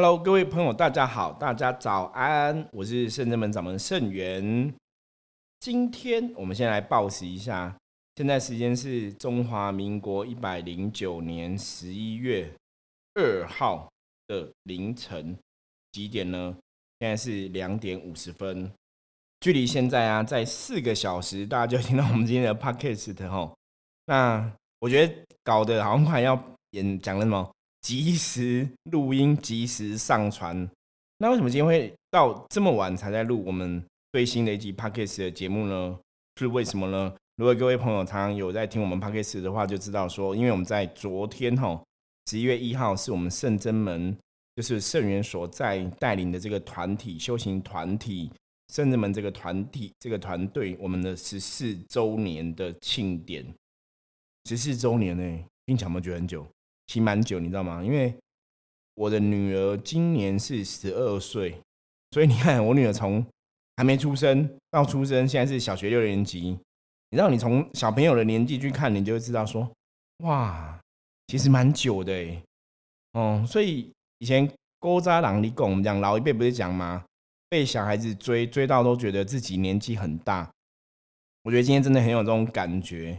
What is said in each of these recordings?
Hello，各位朋友，大家好，大家早安，我是圣真门掌门圣元。今天我们先来报时一下，现在时间是中华民国一百零九年十一月二号的凌晨几点呢？现在是两点五十分，距离现在啊，在四个小时，大家就听到我们今天的 Podcast 哈。那我觉得搞得好像快要演讲了什么？及时录音，及时上传。那为什么今天会到这么晚才在录我们最新的一集 podcast 的节目呢？是为什么呢？如果各位朋友常常有在听我们 podcast 的话，就知道说，因为我们在昨天哈，十一月一号是我们圣真门，就是圣元所在带领的这个团体修行团体圣真门这个团体这个团队，我们的十四周年的庆典。十四周年呢，听起来有没有觉得很久？其实蛮久，你知道吗？因为我的女儿今年是十二岁，所以你看，我女儿从还没出生到出生，现在是小学六年级。你知道，你从小朋友的年纪去看，你就会知道说，哇，其实蛮久的哎。哦，所以以前勾扎郎里拱，我们讲老一辈不是讲吗？被小孩子追追到都觉得自己年纪很大。我觉得今天真的很有这种感觉。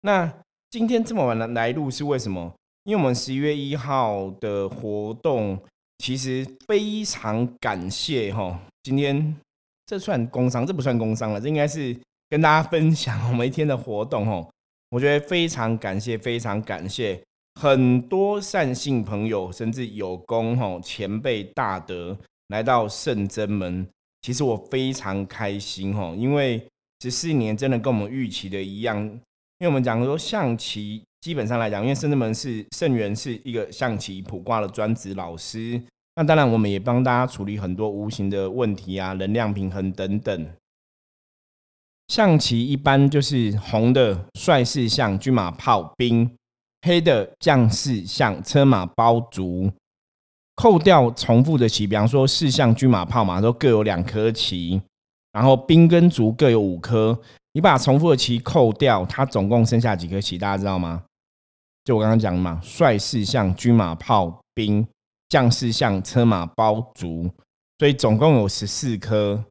那今天这么晚来来录是为什么？因为我们十一月一号的活动，其实非常感谢哈。今天这算工商，这不算工商了，这应该是跟大家分享我们一天的活动哈。我觉得非常感谢，非常感谢很多善信朋友，甚至有功哈前辈大德来到圣真门。其实我非常开心哈，因为十四年真的跟我们预期的一样，因为我们讲说象棋。基本上来讲，因为圣人门是圣元是一个象棋卜卦的专职老师，那当然我们也帮大家处理很多无形的问题啊，能量平衡等等。象棋一般就是红的帅士象军马炮兵，黑的将士象车马包卒。扣掉重复的棋，比方说士象军马炮马都各有两颗棋，然后兵跟卒各有五颗。你把重复的棋扣掉，它总共剩下几颗棋？大家知道吗？就我刚刚讲嘛，帅士像军马炮兵，将士像车马包卒，所以总共有十四颗。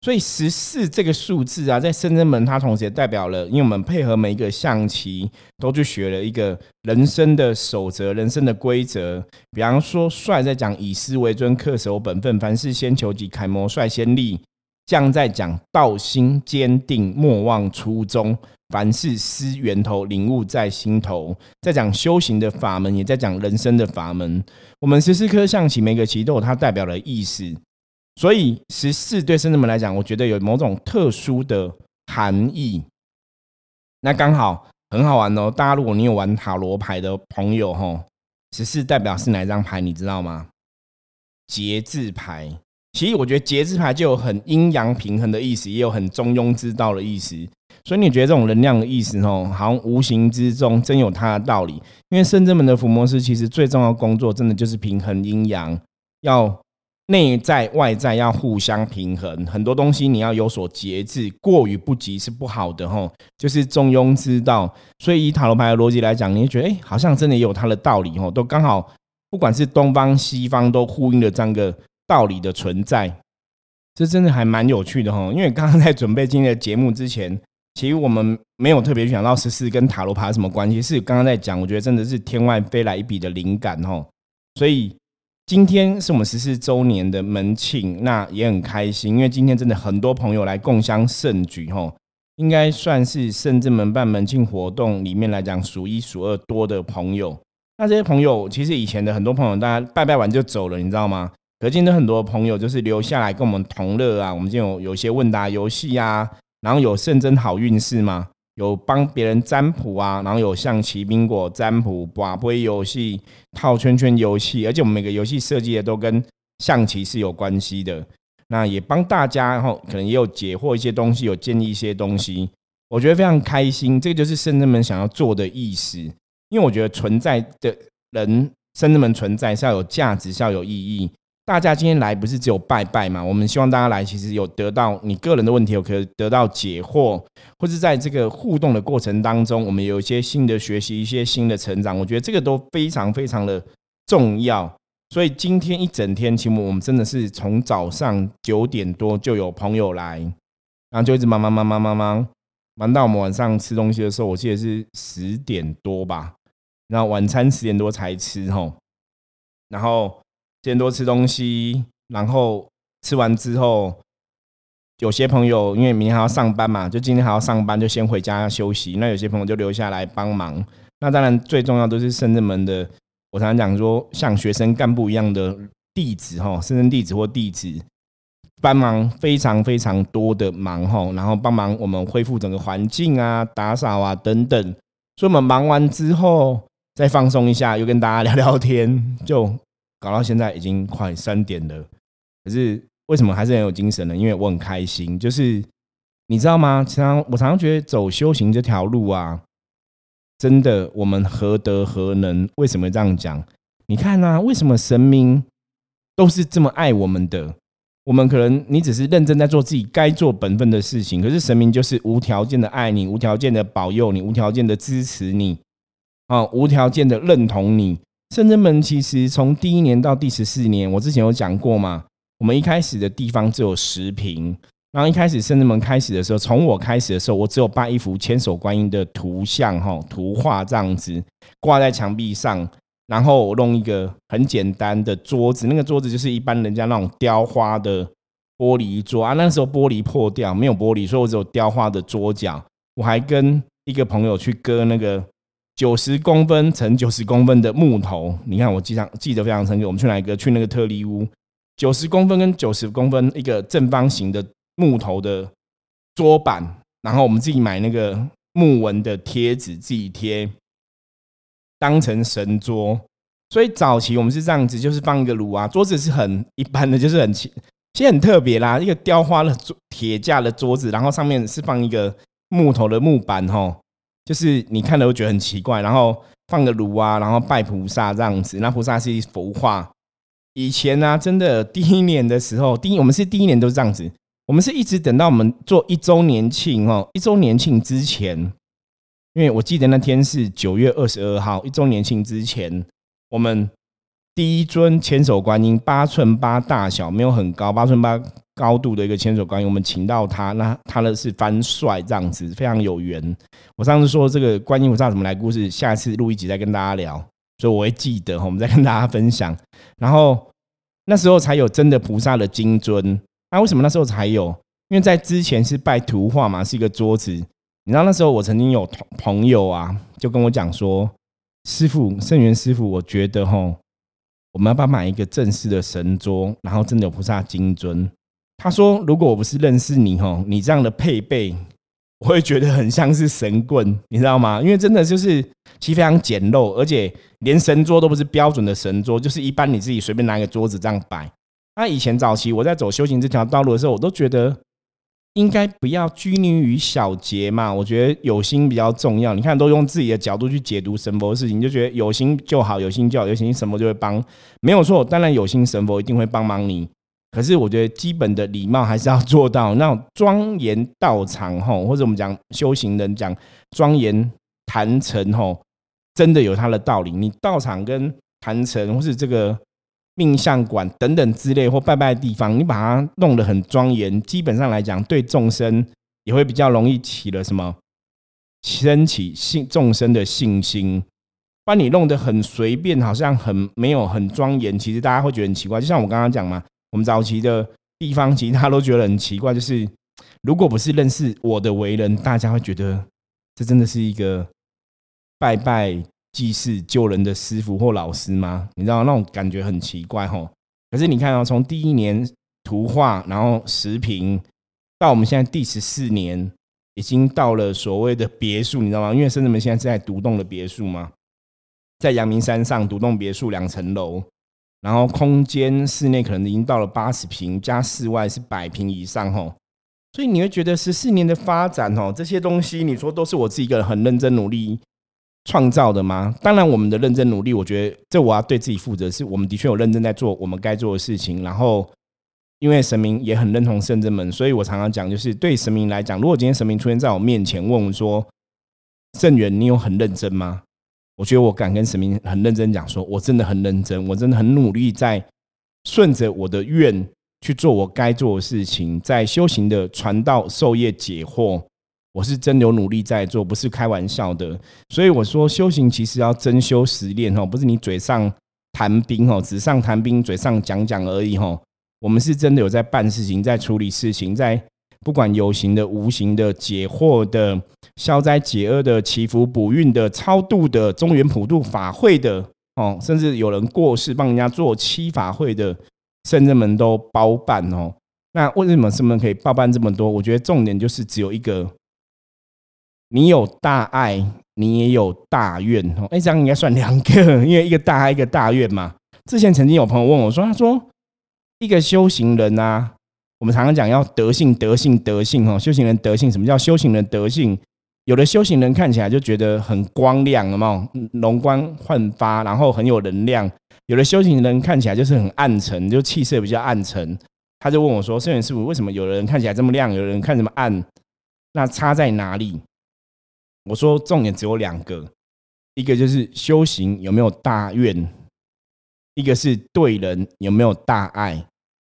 所以十四这个数字啊，在深圳门它同时也代表了，因为我们配合每一个象棋，都去学了一个人生的守则、人生的规则。比方说，帅在讲以师为尊，恪守本分，凡事先求己，楷模率先立；将在讲道心坚定，莫忘初衷。凡事思源头，领悟在心头。在讲修行的法门，也在讲人生的法门。我们十四颗象棋，每个棋都有它代表的意思。所以十四对生人们来讲，我觉得有某种特殊的含义。那刚好很好玩哦。大家如果你有玩塔罗牌的朋友，哈，十四代表是哪张牌？你知道吗？节制牌。其实我觉得节制牌就有很阴阳平衡的意思，也有很中庸之道的意思。所以你觉得这种能量的意思哦，好像无形之中真有它的道理。因为圣真门的伏魔师其实最重要的工作，真的就是平衡阴阳，要内在外在要互相平衡。很多东西你要有所节制，过于不及是不好的哈，就是中庸之道。所以以塔罗牌的逻辑来讲，你会觉得哎，好像真的也有它的道理哦，都刚好，不管是东方西方都呼应了这样个道理的存在。这真的还蛮有趣的哈，因为刚刚在准备今天的节目之前。其实我们没有特别想到十四跟塔罗牌什么关系，是刚刚在讲，我觉得真的是天外飞来一笔的灵感哦。所以今天是我们十四周年的门庆，那也很开心，因为今天真的很多朋友来共襄盛举哦，应该算是圣至门办门庆活动里面来讲数一数二多的朋友。那这些朋友其实以前的很多朋友，大家拜拜完就走了，你知道吗？可今天很多朋友就是留下来跟我们同乐啊，我们就有有些问答游戏啊。然后有圣真好运势嘛？有帮别人占卜啊，然后有象棋、宾果占卜、卜杯游戏、套圈圈游戏，而且我们每个游戏设计的都跟象棋是有关系的。那也帮大家，然后可能也有解惑一些东西，有建议一些东西，我觉得非常开心。这就是圣真们想要做的意思，因为我觉得存在的人，圣真们存在是要有价值，是要有意义。大家今天来不是只有拜拜嘛？我们希望大家来，其实有得到你个人的问题，有可以得到解惑，或是在这个互动的过程当中，我们有一些新的学习，一些新的成长。我觉得这个都非常非常的重要。所以今天一整天，其实我们真的是从早上九点多就有朋友来，然后就一直忙忙忙忙忙忙，忙到我们晚上吃东西的时候，我记得是十点多吧。然后晚餐十点多才吃吼，然后先多吃东西，然后吃完之后，有些朋友因为明天还要上班嘛，就今天还要上班，就先回家休息。那有些朋友就留下来帮忙。那当然最重要都是深圳门的。我常常讲说，像学生干部一样的弟子哈，深圳弟子或弟子，帮忙非常非常多的忙哈，然后帮忙我们恢复整个环境啊、打扫啊等等。所以我们忙完之后再放松一下，又跟大家聊聊天，就搞到现在已经快三点了。可是为什么还是很有精神呢？因为我很开心，就是你知道吗？常常我常常觉得走修行这条路啊。真的，我们何德何能？为什么这样讲？你看啊，为什么神明都是这么爱我们的？我们可能你只是认真在做自己该做本分的事情，可是神明就是无条件的爱你，无条件的保佑你，无条件的支持你，啊，无条件的认同你。圣真门其实从第一年到第十四年，我之前有讲过嘛，我们一开始的地方只有十平。然后一开始圣人门开始的时候，从我开始的时候，我只有把一幅千手观音的图像哈，图画这样子挂在墙壁上，然后我弄一个很简单的桌子，那个桌子就是一般人家那种雕花的玻璃桌啊。那时候玻璃破掉，没有玻璃，所以我只有雕花的桌角。我还跟一个朋友去割那个九十公分乘九十公分的木头，你看我记上记得非常深刻。我们去哪一个？去那个特利屋，九十公分跟九十公分一个正方形的。木头的桌板，然后我们自己买那个木纹的贴纸，自己贴，当成神桌。所以早期我们是这样子，就是放一个炉啊，桌子是很一般的，就是很其实很特别啦，一个雕花的桌铁架的桌子，然后上面是放一个木头的木板，吼，就是你看了会觉得很奇怪。然后放个炉啊，然后拜菩萨这样子，那菩萨是一幅画。以前呢，真的第一年的时候，第一我们是第一年都是这样子。我们是一直等到我们做一周年庆哦，一周年庆之前，因为我记得那天是九月二十二号，一周年庆之前，我们第一尊千手观音八寸八大小，没有很高，八寸八高度的一个千手观音，我们请到他，那他的是翻帅这样子，非常有缘。我上次说这个观音菩萨怎么来故事，下次录一集再跟大家聊，所以我会记得我们再跟大家分享。然后那时候才有真的菩萨的金尊。那为什么那时候才有？因为在之前是拜图画嘛，是一个桌子。你知道那时候我曾经有朋友啊，就跟我讲说：“师傅，圣元师傅，我觉得哈，我们要不要买一个正式的神桌，然后真的有菩萨金尊？”他说：“如果我不是认识你哦，你这样的配备，我会觉得很像是神棍，你知道吗？因为真的就是其实非常简陋，而且连神桌都不是标准的神桌，就是一般你自己随便拿一个桌子这样摆。”那以前早期我在走修行这条道路的时候，我都觉得应该不要拘泥于小节嘛。我觉得有心比较重要。你看，都用自己的角度去解读神佛的事情，就觉得有心就好，有心就好，有心神佛就会帮，没有错。当然有心神佛一定会帮忙你。可是我觉得基本的礼貌还是要做到。那种庄严道场吼，或者我们讲修行人讲庄严坛城吼，真的有它的道理。你道场跟坛城或是这个。命相馆等等之类或拜拜的地方，你把它弄得很庄严，基本上来讲，对众生也会比较容易起了什么，升起信众生的信心。把你弄得很随便，好像很没有很庄严，其实大家会觉得很奇怪。就像我刚刚讲嘛，我们早期的地方，其实他都觉得很奇怪，就是如果不是认识我的为人，大家会觉得这真的是一个拜拜。祭祀救人的师傅或老师吗？你知道那种感觉很奇怪吼。可是你看哦，从第一年图画，然后十平，到我们现在第十四年，已经到了所谓的别墅，你知道吗？因为深圳门现在是在独栋的别墅嘛，在阳明山上独栋别墅两层楼，然后空间室内可能已经到了八十平，加室外是百平以上吼。所以你会觉得十四年的发展哦，这些东西你说都是我自己一个人很认真努力。创造的吗？当然，我们的认真努力，我觉得这我要对自己负责，是我们的确有认真在做我们该做的事情。然后，因为神明也很认同圣真门，所以我常常讲，就是对神明来讲，如果今天神明出现在我面前，问我说：“圣元，你有很认真吗？”我觉得我敢跟神明很认真讲，说我真的很认真，我真的很努力，在顺着我的愿去做我该做的事情，在修行的传道授业解惑，我是真有努力在做，不是开玩笑的。所以我说，修行其实要真修实练哦，不是你嘴上谈兵哦，纸上谈兵，嘴上讲讲而已哦。我们是真的有在办事情，在处理事情，在。不管有形的、无形的、解惑的、消灾解厄的、祈福补运的、超度的、中原普渡法会的，哦，甚至有人过世帮人家做七法会的圣人们都包办哦。那为什么圣人可以包办这么多？我觉得重点就是只有一个：你有大爱，你也有大愿哦。哎，这样应该算两个，因为一个大爱，一个大愿嘛。之前曾经有朋友问我说：“他说一个修行人啊。”我们常常讲要德性，德性，德性，哈，修行人德性。什么叫修行人德性？有的修行人看起来就觉得很光亮，有没有？容光焕发，然后很有能量。有的修行人看起来就是很暗沉，就气色比较暗沉。他就问我说：“圣元师傅，为什么有的人看起来这么亮，有的人看这么暗？那差在哪里？”我说：“重点只有两个，一个就是修行有没有大愿，一个是对人有没有大爱。”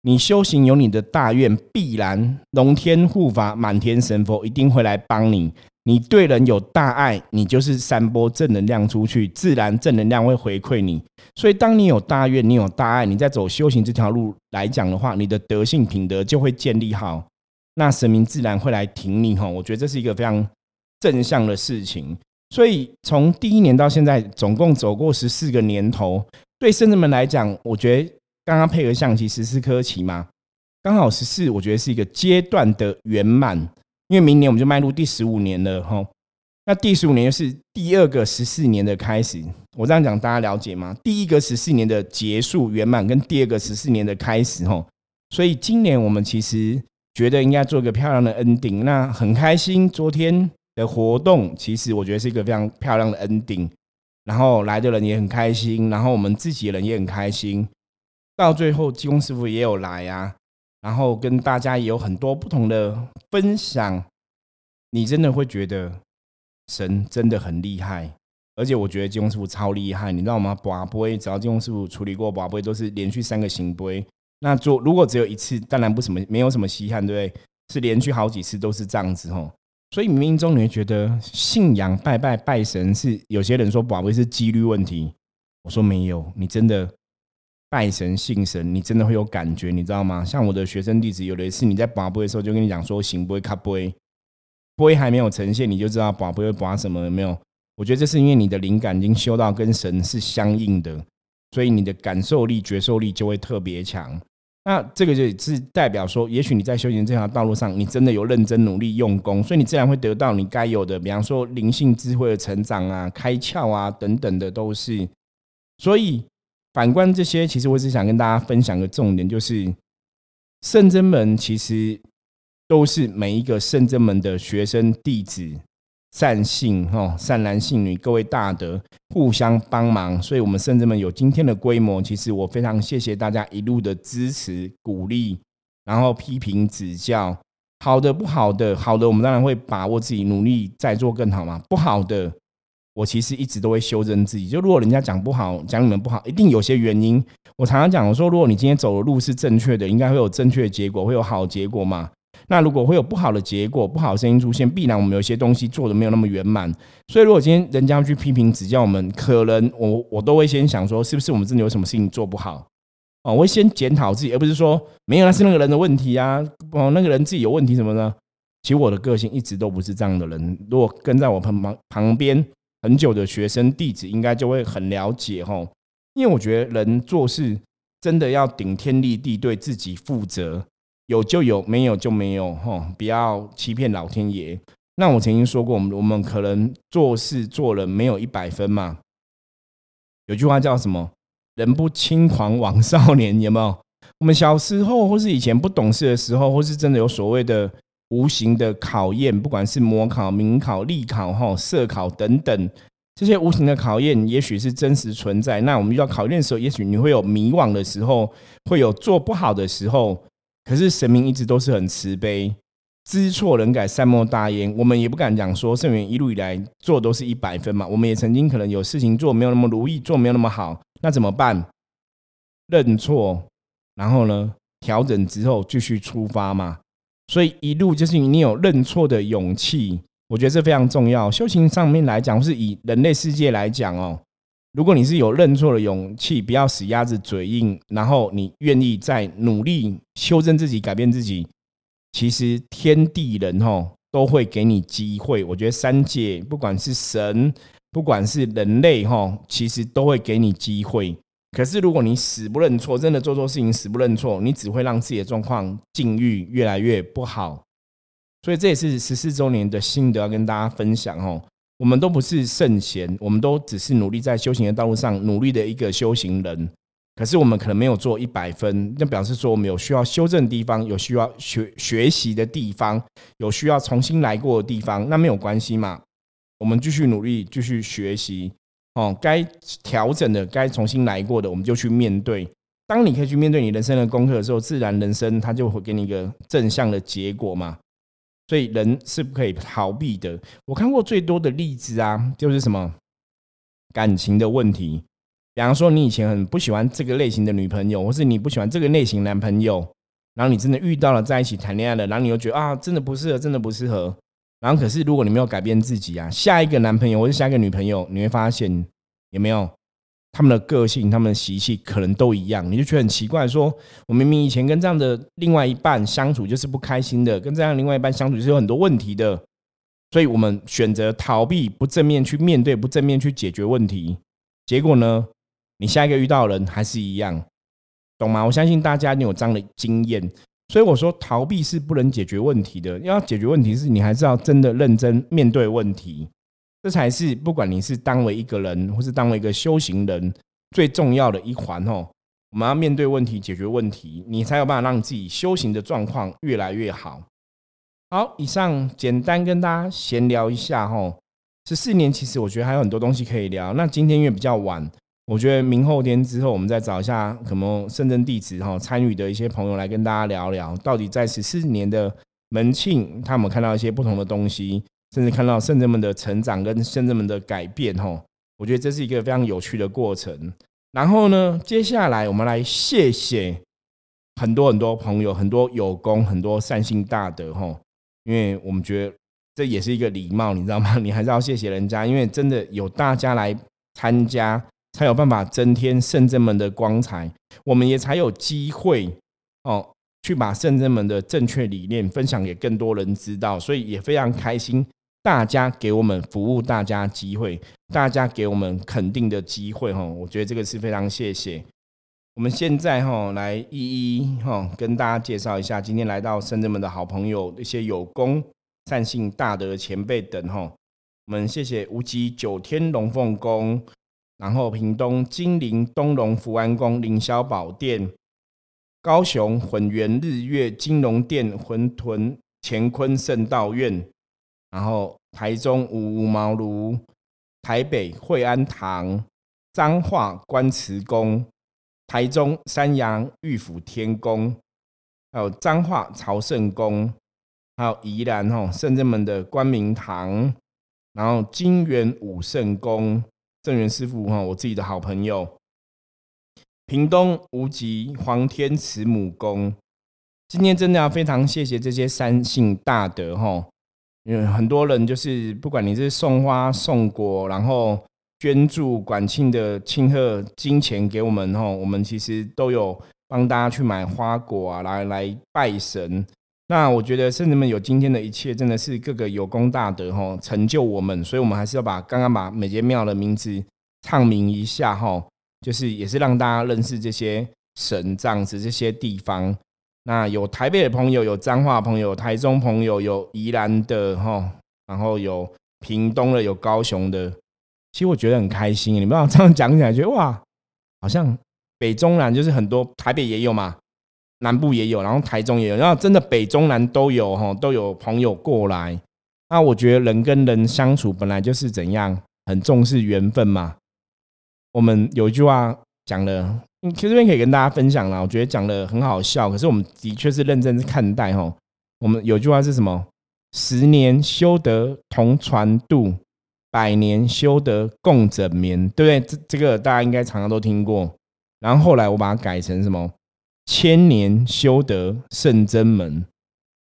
你修行有你的大愿，必然龙天护法、满天神佛一定会来帮你。你对人有大爱，你就是散播正能量出去，自然正能量会回馈你。所以，当你有大愿，你有大爱，你在走修行这条路来讲的话，你的德性品德就会建立好，那神明自然会来挺你。哈，我觉得这是一个非常正向的事情。所以，从第一年到现在，总共走过十四个年头，对圣人们来讲，我觉得。刚刚配合象棋十四颗棋嘛，刚好十四，我觉得是一个阶段的圆满，因为明年我们就迈入第十五年了哈。那第十五年是第二个十四年的开始，我这样讲大家了解吗？第一个十四年的结束圆满，跟第二个十四年的开始哈。所以今年我们其实觉得应该做一个漂亮的 ending，那很开心。昨天的活动其实我觉得是一个非常漂亮的 ending，然后来的人也很开心，然后我们自己人也很开心。到最后，济公师傅也有来啊，然后跟大家也有很多不同的分享。你真的会觉得神真的很厉害，而且我觉得济公师傅超厉害，你知道吗？拔杯只要济公师傅处理过拔杯，都是连续三个行杯。那做如果只有一次，当然不什么，没有什么稀罕，对不对？是连续好几次都是这样子哦。所以冥冥中你会觉得信仰拜拜拜神是有些人说拔杯是几率问题，我说没有，你真的。拜神信神，你真的会有感觉，你知道吗？像我的学生弟子，有的是你在拔杯的时候就跟你讲说行杯卡杯，杯还没有呈现，你就知道拔杯会拔什么有没有？我觉得这是因为你的灵感已经修到跟神是相应的，所以你的感受力、觉受力就会特别强。那这个就是代表说，也许你在修行这条道路上，你真的有认真努力用功，所以你自然会得到你该有的，比方说灵性智慧的成长啊、开窍啊等等的都是，所以。反观这些，其实我只想跟大家分享个重点，就是圣真门其实都是每一个圣真门的学生弟子善信哦，善男信女，各位大德互相帮忙，所以我们圣真门有今天的规模。其实我非常谢谢大家一路的支持鼓励，然后批评指教，好的不好的，好的我们当然会把握自己努力再做更好嘛，不好的。我其实一直都会修正自己。就如果人家讲不好，讲你们不好，一定有些原因。我常常讲，我说如果你今天走的路是正确的，应该会有正确的结果，会有好结果嘛。那如果会有不好的结果，不好的声音出现，必然我们有些东西做的没有那么圆满。所以如果今天人家去批评指教我们，可能我我都会先想说，是不是我们真的有什么事情做不好？哦，我会先检讨自己，而不是说没有那是那个人的问题啊，哦，那个人自己有问题什么呢。其实我的个性一直都不是这样的人。如果跟在我旁旁旁边。很久的学生弟子应该就会很了解吼，因为我觉得人做事真的要顶天立地，对自己负责，有就有，没有就没有吼，不要欺骗老天爷。那我曾经说过，我们我们可能做事做人没有一百分嘛。有句话叫什么？人不轻狂枉少年，有没有？我们小时候或是以前不懂事的时候，或是真的有所谓的。无形的考验，不管是模考、民考、立考、哈社考等等，这些无形的考验，也许是真实存在。那我们遇到考验的时候，也许你会有迷惘的时候，会有做不好的时候。可是神明一直都是很慈悲，知错能改，善莫大焉。我们也不敢讲说圣元一路以来做都是一百分嘛。我们也曾经可能有事情做没有那么如意，做没有那么好，那怎么办？认错，然后呢，调整之后继续出发嘛。所以一路就是你有认错的勇气，我觉得这非常重要。修行上面来讲，是以人类世界来讲哦，如果你是有认错的勇气，不要死鸭子嘴硬，然后你愿意在努力修正自己、改变自己。其实天地人吼都会给你机会，我觉得三界不管是神，不管是人类吼，其实都会给你机会。可是如果你死不认错，真的做错事情死不认错，你只会让自己的状况境遇越来越不好。所以这也是十四周年的心得要跟大家分享哦。我们都不是圣贤，我们都只是努力在修行的道路上努力的一个修行人。可是我们可能没有做一百分，那表示说我们有需要修正的地方，有需要学学习的地方，有需要重新来过的地方，那没有关系嘛？我们继续努力，继续学习哦。该调整的，该重新来过的，我们就去面对。当你可以去面对你人生的功课的时候，自然人生它就会给你一个正向的结果嘛。所以人是不可以逃避的。我看过最多的例子啊，就是什么感情的问题。比方说，你以前很不喜欢这个类型的女朋友，或是你不喜欢这个类型男朋友，然后你真的遇到了在一起谈恋爱了，然后你又觉得啊，真的不适合，真的不适合。然后可是，如果你没有改变自己啊，下一个男朋友或者下一个女朋友，你会发现有没有他们的个性、他们的习气可能都一样，你就觉得很奇怪。说我明明以前跟这样的另外一半相处就是不开心的，跟这样另外一半相处是有很多问题的，所以我们选择逃避，不正面去面对，不正面去解决问题，结果呢？你下一个遇到的人还是一样，懂吗？我相信大家你有这样的经验，所以我说逃避是不能解决问题的。要解决问题是你还是要真的认真面对问题，这才是不管你是当为一个人，或是当为一个修行人最重要的一环哦。我们要面对问题，解决问题，你才有办法让自己修行的状况越来越好。好，以上简单跟大家闲聊一下哦。十四年其实我觉得还有很多东西可以聊，那今天因为比较晚。我觉得明后天之后，我们再找一下可能深圳弟子哈参与的一些朋友来跟大家聊聊，到底在十四年的门庆，他们看到一些不同的东西，甚至看到圣人们的成长跟圣人们的改变哈。我觉得这是一个非常有趣的过程。然后呢，接下来我们来谢谢很多很多朋友，很多有功，很多善心大德哈。因为我们觉得这也是一个礼貌，你知道吗？你还是要谢谢人家，因为真的有大家来参加。才有办法增添圣真门的光彩，我们也才有机会哦，去把圣真门的正确理念分享给更多人知道。所以也非常开心，大家给我们服务，大家机会，大家给我们肯定的机会哈。我觉得这个是非常谢谢。我们现在哈来一一哈跟大家介绍一下，今天来到圣真门的好朋友，一些有功善信大德前辈等哈。我们谢谢无极九天龙凤宫。然后，屏东金陵东龙福安宫凌霄宝殿，高雄混元日月金龙殿混屯乾坤圣道院，然后台中五五茅庐，台北惠安堂，彰化关慈宫，台中三阳玉府天宫，还有彰化朝圣宫，还有宜兰吼圣正门的光明堂，然后金元武圣宫。正源师傅哈，我自己的好朋友，屏东无极黄天慈母宫，今天真的要非常谢谢这些三姓大德哈，因为很多人就是不管你是送花送果，然后捐助管庆的庆贺金钱给我们哈，我们其实都有帮大家去买花果啊，来来拜神。那我觉得圣人们有今天的一切，真的是各个有功大德哈，成就我们，所以我们还是要把刚刚把每间庙的名字唱明一下哈，就是也是让大家认识这些神这样子这些地方。那有台北的朋友，有彰化朋友，台中朋友，有宜兰的哈，然后有屏东的，有高雄的。其实我觉得很开心，你们这样讲起来，觉得哇，好像北中南就是很多台北也有嘛。南部也有，然后台中也有，然后真的北中南都有哈，都有朋友过来。那我觉得人跟人相处本来就是怎样，很重视缘分嘛。我们有一句话讲了，其实这边可以跟大家分享了，我觉得讲的很好笑，可是我们的确是认真看待哈。我们有句话是什么？十年修得同船渡，百年修得共枕眠，对不对？这这个大家应该常常都听过。然后后来我把它改成什么？千年修得圣真门。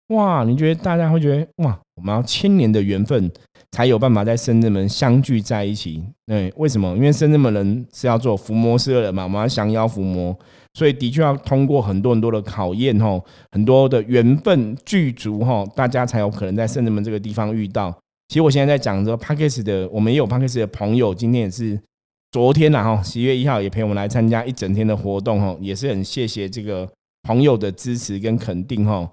哇，你觉得大家会觉得哇，我们要千年的缘分才有办法在深圳门相聚在一起？对，为什么？因为深圳门人是要做伏魔师的人嘛，我们要降妖伏魔，所以的确要通过很多很多的考验吼，很多的缘分具足吼，大家才有可能在深圳门这个地方遇到。其实我现在在讲这个 p a c k e s 的，我们也有 p a c k e s 的朋友，今天也是昨天呐哈，十月一号也陪我们来参加一整天的活动哈，也是很谢谢这个朋友的支持跟肯定哈。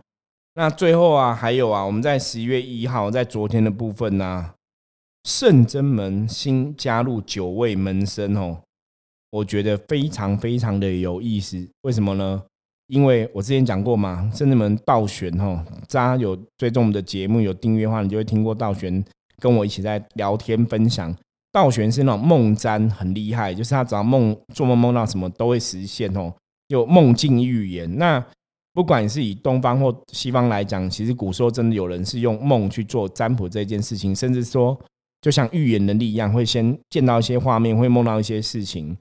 那最后啊，还有啊，我们在十一月一号，在昨天的部分呢，圣真门新加入九位门生哦，我觉得非常非常的有意思。为什么呢？因为我之前讲过嘛，圣真门道玄哈，大家有追踪我们的节目有订阅的话，你就会听过道玄跟我一起在聊天分享。道玄是那种梦占很厉害，就是他只要梦做梦梦到什么都会实现哦，有梦境预言。那不管是以东方或西方来讲，其实古时候真的有人是用梦去做占卜这件事情，甚至说就像预言能力一样，会先见到一些画面，会梦到一些事情。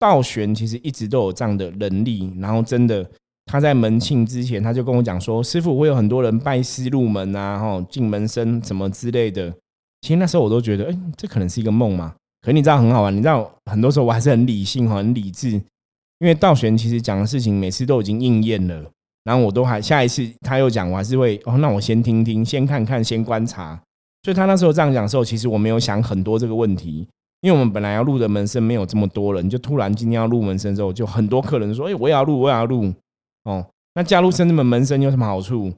道玄其实一直都有这样的能力，然后真的他在门庆之前，他就跟我讲说：“师傅，会有很多人拜师入门啊，哈，进门生什么之类的。”其实那时候我都觉得，哎，这可能是一个梦嘛。可你知道很好玩，你知道很多时候我还是很理性很理智，因为道玄其实讲的事情每次都已经应验了。然后我都还下一次他又讲，我还是会哦，那我先听听，先看看，先观察。所以他那时候这样讲的时候，其实我没有想很多这个问题，因为我们本来要录的门生没有这么多人，就突然今天要录门生之后，就很多客人说：“哎，我也要录，我也要录。”哦，那加入深圳门门生有什么好处？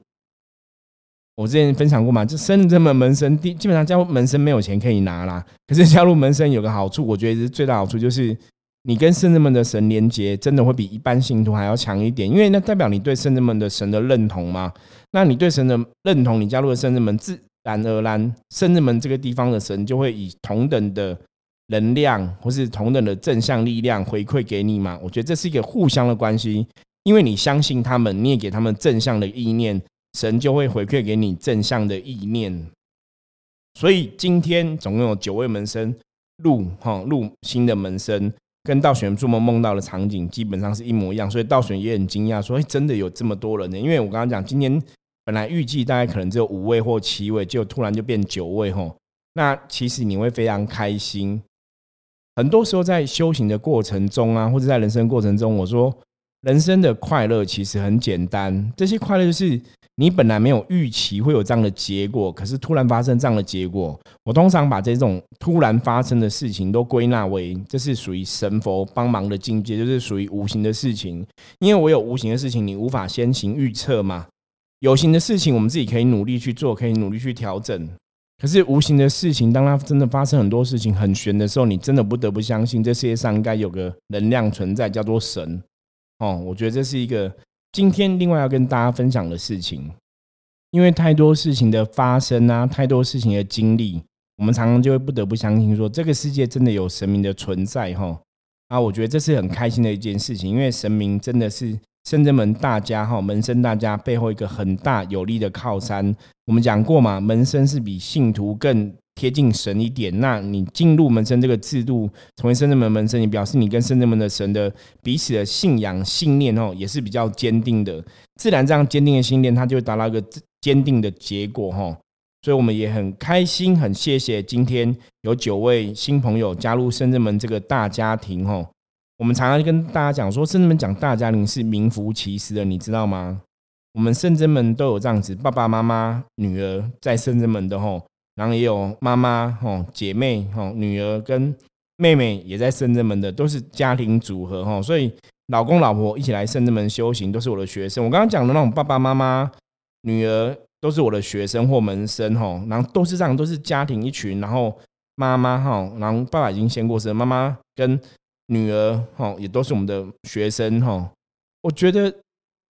我之前分享过嘛，就深圳门门生，基基本上加入门生没有钱可以拿啦。可是加入门生有个好处，我觉得是最大好处就是。你跟圣人们的神连接，真的会比一般信徒还要强一点，因为那代表你对圣人们的神的认同嘛。那你对神的认同，你加入了圣人们，自然而然，圣人们这个地方的神就会以同等的能量或是同等的正向力量回馈给你嘛。我觉得这是一个互相的关系，因为你相信他们，你也给他们正向的意念，神就会回馈给你正向的意念。所以今天总共有九位门生入哈入新的门生。跟道玄做梦梦到的场景基本上是一模一样，所以道玄也很惊讶，说：“哎，真的有这么多人呢？”因为我刚刚讲，今天本来预计大概可能只有五位或七位，就突然就变九位吼。那其实你会非常开心。很多时候在修行的过程中啊，或者在人生过程中，我说人生的快乐其实很简单，这些快乐就是。你本来没有预期会有这样的结果，可是突然发生这样的结果。我通常把这种突然发生的事情都归纳为这是属于神佛帮忙的境界，就是属于无形的事情。因为我有无形的事情，你无法先行预测嘛。有形的事情，我们自己可以努力去做，可以努力去调整。可是无形的事情，当它真的发生很多事情很玄的时候，你真的不得不相信这世界上应该有个能量存在，叫做神。哦，我觉得这是一个。今天另外要跟大家分享的事情，因为太多事情的发生啊，太多事情的经历，我们常常就会不得不相信说，这个世界真的有神明的存在哈。啊，我觉得这是很开心的一件事情，因为神明真的是深圳门大家哈，门生大家背后一个很大有力的靠山。我们讲过嘛，门生是比信徒更。贴近神一点，那你进入门生这个制度，成为圣人门门生，你表示你跟圣人门的神的彼此的信仰信念哦，也是比较坚定的。自然这样坚定的信念，它就会达到一个坚定的结果哈。所以我们也很开心，很谢谢今天有九位新朋友加入圣人门这个大家庭哈。我们常常跟大家讲说，圣人门讲大家庭是名副其实的，你知道吗？我们圣人门都有这样子，爸爸妈妈、女儿在圣人门的吼。然后也有妈妈、吼姐妹、吼女儿跟妹妹也在圣正门的，都是家庭组合哈。所以老公老婆一起来圣正门修行，都是我的学生。我刚刚讲的那种爸爸妈妈、女儿都是我的学生或门生哈。然后都是这样，都是家庭一群。然后妈妈哈，然后爸爸已经先过世，妈妈跟女儿哈也都是我们的学生哈。我觉得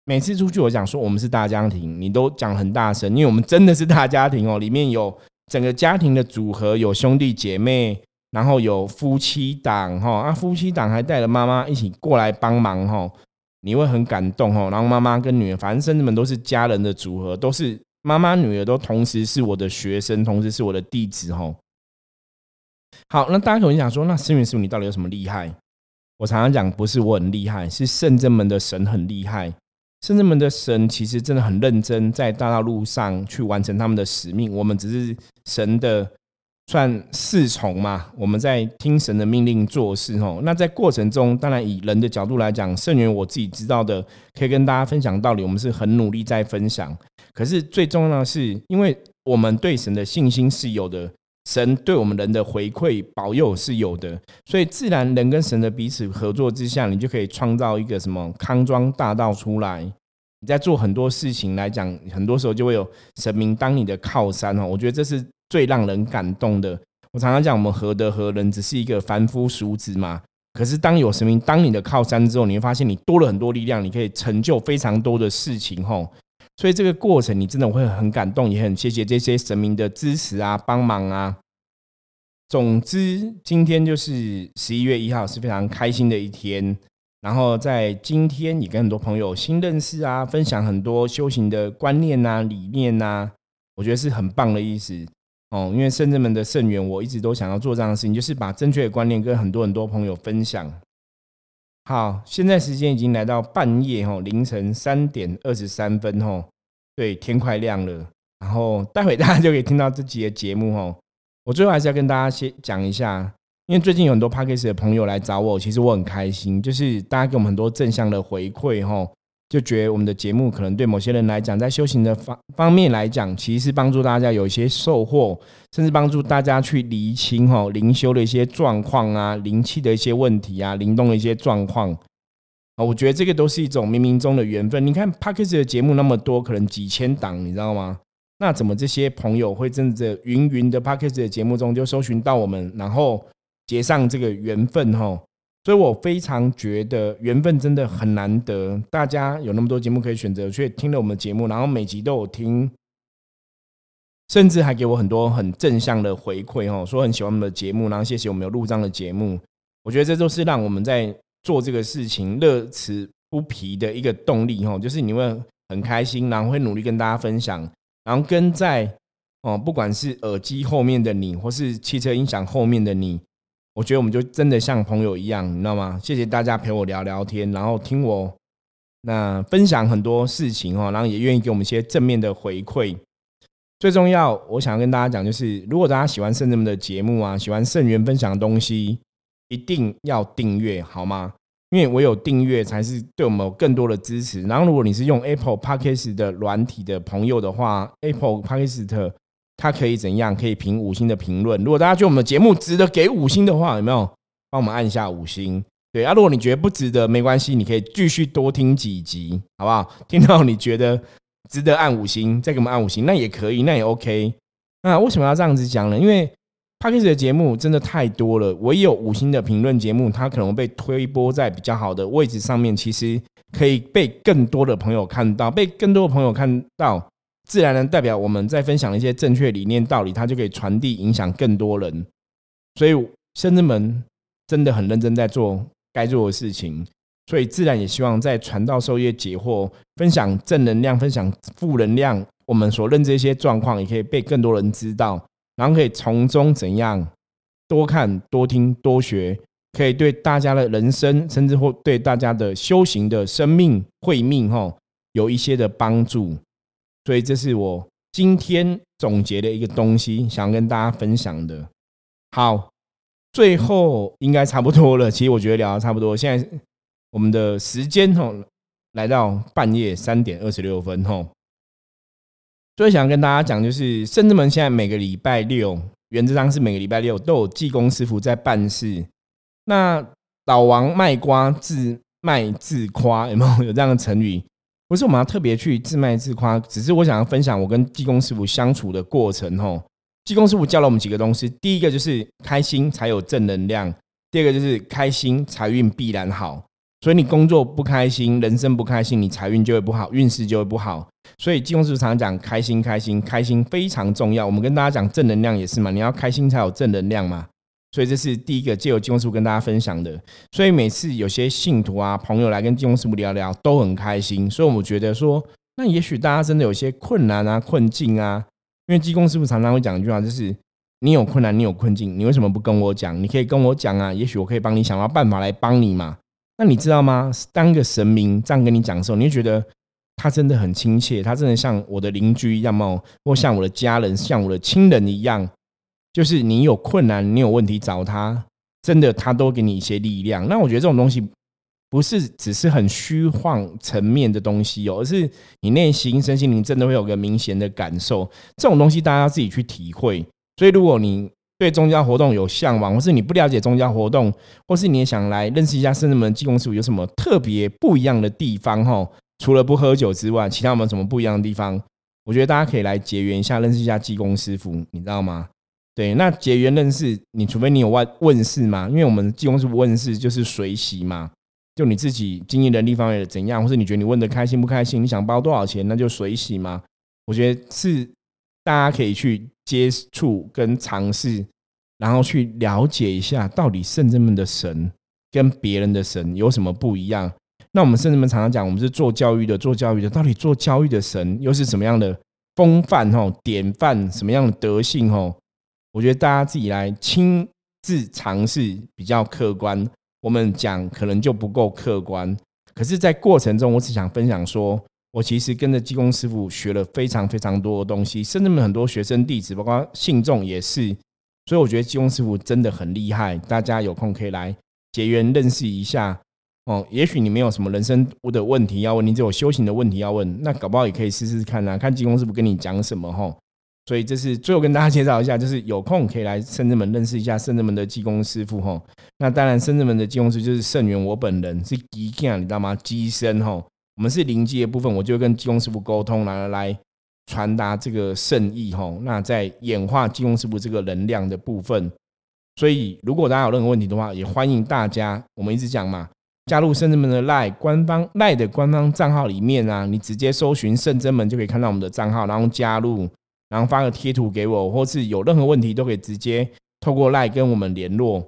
每次出去我讲说我们是大家庭，你都讲很大声，因为我们真的是大家庭哦，里面有。整个家庭的组合有兄弟姐妹，然后有夫妻档哈，啊夫妻档还带着妈妈一起过来帮忙哈。你会很感动哈。然后妈妈跟女儿，反正甚至们都是家人的组合，都是妈妈女儿都同时是我的学生，同时是我的弟子哈。好，那大家可能想说，那圣元师傅你到底有什么厉害？我常常讲，不是我很厉害，是圣真门的神很厉害。圣真门的神其实真的很认真，在大道路上去完成他们的使命。我们只是神的算侍从嘛，我们在听神的命令做事哦。那在过程中，当然以人的角度来讲，圣元我自己知道的，可以跟大家分享道理。我们是很努力在分享，可是最重要的是，因为我们对神的信心是有的。神对我们人的回馈保佑是有的，所以自然人跟神的彼此合作之下，你就可以创造一个什么康庄大道出来。你在做很多事情来讲，很多时候就会有神明当你的靠山哦。我觉得这是最让人感动的。我常常讲，我们何德何能，只是一个凡夫俗子嘛。可是当有神明当你的靠山之后，你会发现你多了很多力量，你可以成就非常多的事情吼。所以这个过程你真的会很感动，也很谢谢这些神明的支持啊、帮忙啊。总之，今天就是十一月一号，是非常开心的一天。然后在今天你跟很多朋友新认识啊，分享很多修行的观念啊、理念啊，我觉得是很棒的意思哦。因为圣人们的圣缘，我一直都想要做这样的事情，就是把正确的观念跟很多很多朋友分享。好，现在时间已经来到半夜哈，凌晨三点二十三分哈，对，天快亮了。然后待会大家就可以听到这集的节目哈。我最后还是要跟大家先讲一下，因为最近有很多 p a c k a g e 的朋友来找我，其实我很开心，就是大家给我们很多正向的回馈哈。就觉得我们的节目可能对某些人来讲，在修行的方方面来讲，其实是帮助大家有一些收获，甚至帮助大家去厘清哈灵修的一些状况啊，灵气的一些问题啊，灵动的一些状况啊。我觉得这个都是一种冥冥中的缘分。你看 p a c k a g e 的节目那么多，可能几千档，你知道吗？那怎么这些朋友会真的云云的 p a c k a g e 的节目中就搜寻到我们，然后结上这个缘分哈？所以我非常觉得缘分真的很难得，大家有那么多节目可以选择，却听了我们的节目，然后每集都有听，甚至还给我很多很正向的回馈哦，说很喜欢我们的节目，然后谢谢我们有录这样的节目。我觉得这都是让我们在做这个事情乐此不疲的一个动力哦，就是你会很开心，然后会努力跟大家分享，然后跟在哦，不管是耳机后面的你，或是汽车音响后面的你。我觉得我们就真的像朋友一样，你知道吗？谢谢大家陪我聊聊天，然后听我那分享很多事情哦，然后也愿意给我们一些正面的回馈。最重要，我想跟大家讲，就是如果大家喜欢圣人们的节目啊，喜欢圣元分享的东西，一定要订阅好吗？因为我有订阅，才是对我们有更多的支持。然后，如果你是用 Apple Podcast 的软体的朋友的话，Apple Podcast。它可以怎样？可以评五星的评论。如果大家觉得我们的节目值得给五星的话，有没有帮我们按下五星？对啊，如果你觉得不值得，没关系，你可以继续多听几集，好不好？听到你觉得值得按五星，再给我们按五星，那也可以，那也 OK。那为什么要这样子讲呢？因为 p a c k a g e 的节目真的太多了，唯有五星的评论节目，它可能被推播在比较好的位置上面，其实可以被更多的朋友看到，被更多的朋友看到。自然能代表我们在分享一些正确理念道理，它就可以传递影响更多人。所以深圳门真的很认真在做该做的事情，所以自然也希望在传道授业解惑、分享正能量、分享负能量，我们所认知一些状况，也可以被更多人知道，然后可以从中怎样多看、多听、多学，可以对大家的人生，甚至或对大家的修行的生命慧命，哈，有一些的帮助。所以这是我今天总结的一个东西，想跟大家分享的。好，最后应该差不多了。其实我觉得聊的差不多。现在我们的时间哦来到半夜三点二十六分吼。最想跟大家讲，就是圣智门现在每个礼拜六，原则上是每个礼拜六都有技工师傅在办事。那老王卖瓜自卖自夸，有没有有这样的成语？不是我们要特别去自卖自夸，只是我想要分享我跟济公师傅相处的过程吼。济公师傅教了我们几个东西，第一个就是开心才有正能量，第二个就是开心财运必然好。所以你工作不开心，人生不开心，你财运就会不好，运势就会不好。所以济公师傅常常讲开心，开心，开心非常重要。我们跟大家讲正能量也是嘛，你要开心才有正能量嘛。所以这是第一个借由金庸师傅跟大家分享的。所以每次有些信徒啊朋友来跟金庸师傅聊聊，都很开心。所以我们觉得说，那也许大家真的有些困难啊、困境啊，因为济公师傅常常会讲一句话，就是你有困难、你有困境，你为什么不跟我讲？你可以跟我讲啊，也许我可以帮你想到办法来帮你嘛。那你知道吗？当个神明这样跟你讲的时候，你就觉得他真的很亲切，他真的像我的邻居一样哦？或像我的家人、像我的亲人一样。就是你有困难，你有问题找他，真的他都给你一些力量。那我觉得这种东西不是只是很虚幻层面的东西哦，而是你内心身心灵真的会有个明显的感受。这种东西大家要自己去体会。所以如果你对宗教活动有向往，或是你不了解宗教活动，或是你也想来认识一下圣人们济公师傅有什么特别不一样的地方哈？除了不喝酒之外，其他有没有什么不一样的地方？我觉得大家可以来结缘一下，认识一下济公师傅，你知道吗？对，那结缘认识，你除非你有问问世嘛，因为我们济公师傅问世就是随喜嘛，就你自己经营能力方面怎样，或是你觉得你问的开心不开心，你想包多少钱，那就随喜嘛。我觉得是大家可以去接触跟尝试，然后去了解一下，到底圣人们的神跟别人的神有什么不一样。那我们圣人们常常讲，我们是做教育的，做教育的，到底做教育的神又是什么样的风范吼，典范什么样的德性吼？我觉得大家自己来亲自尝试比较客观，我们讲可能就不够客观。可是，在过程中，我只想分享说，我其实跟着济公师傅学了非常非常多的东西，甚至们很多学生弟子，包括信众也是。所以，我觉得济公师傅真的很厉害。大家有空可以来结缘认识一下哦。也许你没有什么人生的问题要问，你只有修行的问题要问，那搞不好也可以试试看啊，看济公师傅跟你讲什么哈。所以这是最后跟大家介绍一下，就是有空可以来圣智门认识一下圣智门的济公师傅哈。那当然，圣智门的济公师就是圣元我本人是机将，你知道吗？机身哈，我们是灵机的部分，我就跟济公师傅沟通，然后来传达这个圣意哈。那在演化济公师傅这个能量的部分，所以如果大家有任何问题的话，也欢迎大家，我们一直讲嘛，加入圣智门的赖官方赖的官方账号里面啊，你直接搜寻圣真门就可以看到我们的账号，然后加入。然后发个贴图给我，或是有任何问题都可以直接透过赖跟我们联络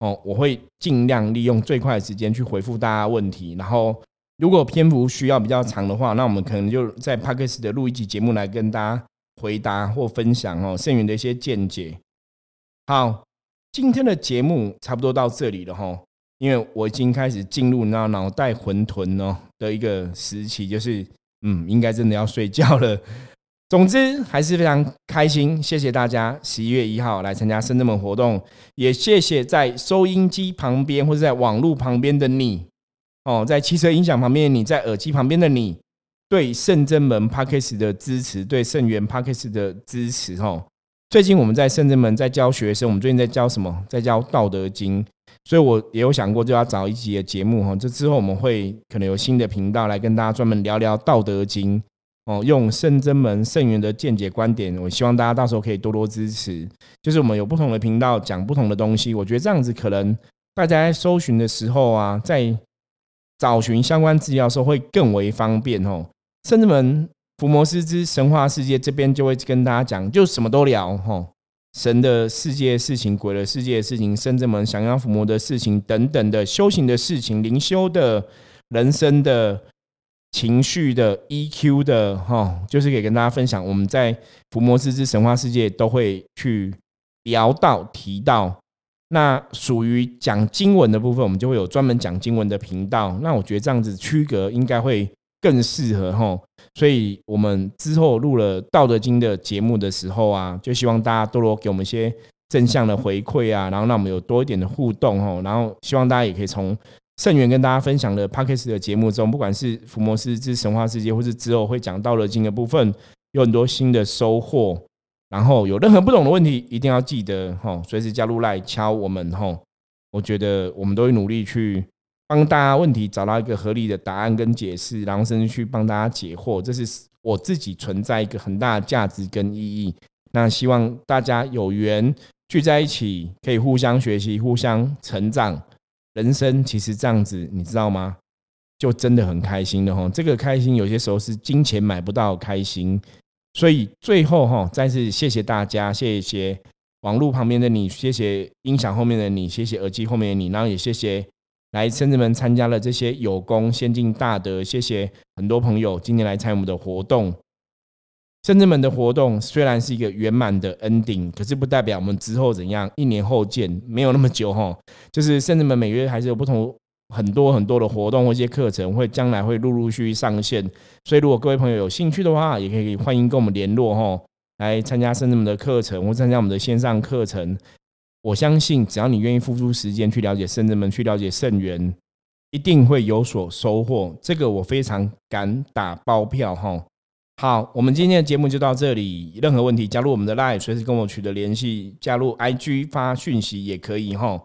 哦。我会尽量利用最快的时间去回复大家问题。然后如果篇幅需要比较长的话，那我们可能就在 p a d k a s 的录一集节目来跟大家回答或分享哦剩余的一些见解。好，今天的节目差不多到这里了哈，因为我已经开始进入那脑袋混沌哦的一个时期，就是嗯，应该真的要睡觉了。总之还是非常开心，谢谢大家十一月一号来参加深圳门活动，也谢谢在收音机旁边或者在网络旁边的你，哦，在汽车音响旁边，你在耳机旁边的你，对圣真门 p a r k e s 的支持，对圣元 p a r k e s 的支持，哦。最近我们在圣真门在教学生，我们最近在教什么？在教道德经，所以我也有想过就要找一集的节目，哈，这之后我们会可能有新的频道来跟大家专门聊聊道德经。哦，用圣真门圣元的见解观点，我希望大家到时候可以多多支持。就是我们有不同的频道讲不同的东西，我觉得这样子可能大家在搜寻的时候啊，在找寻相关资料的时候会更为方便哦。圣真门伏魔师之神话世界这边就会跟大家讲，就什么都聊哈，神的世界事情、鬼的世界事情、圣真门降妖伏魔的事情等等的修行的事情、灵修的人生的。情绪的 EQ 的哈，就是可以跟大家分享，我们在伏魔师之神话世界都会去聊到提到。那属于讲经文的部分，我们就会有专门讲经文的频道。那我觉得这样子区隔应该会更适合哈。所以我们之后录了《道德经》的节目的时候啊，就希望大家多多给我们一些正向的回馈啊，然后让我们有多一点的互动哈。然后希望大家也可以从。圣元跟大家分享的 p a d k a s 的节目中，不管是伏魔师之神话世界，或是之后会讲到了经的部分，有很多新的收获。然后有任何不懂的问题，一定要记得哈，随时加入来敲我们哈。我觉得我们都会努力去帮大家问题找到一个合理的答案跟解释，然后甚至去帮大家解惑。这是我自己存在一个很大的价值跟意义。那希望大家有缘聚在一起，可以互相学习，互相成长。人生其实这样子，你知道吗？就真的很开心的哈。这个开心有些时候是金钱买不到开心，所以最后哈，再次谢谢大家，谢谢网络旁边的你，谢谢音响后面的你，谢谢耳机后面的你，然后也谢谢来深圳们参加了这些有功先进大德，谢谢很多朋友今天来参与我们的活动。深圳们的活动虽然是一个圆满的 ending，可是不代表我们之后怎样，一年后见，没有那么久哈。就是深圳们每月还是有不同很多很多的活动或一些课程，会将来会陆陆续续上线。所以如果各位朋友有兴趣的话，也可以欢迎跟我们联络哈，来参加深圳们的课程或参加我们的线上课程。我相信只要你愿意付出时间去了解深圳们，去了解圣元，一定会有所收获。这个我非常敢打包票哈。好，我们今天的节目就到这里。任何问题，加入我们的 Line，随时跟我取得联系。加入 IG 发讯息也可以哈。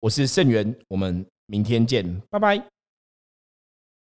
我是盛元，我们明天见，拜拜。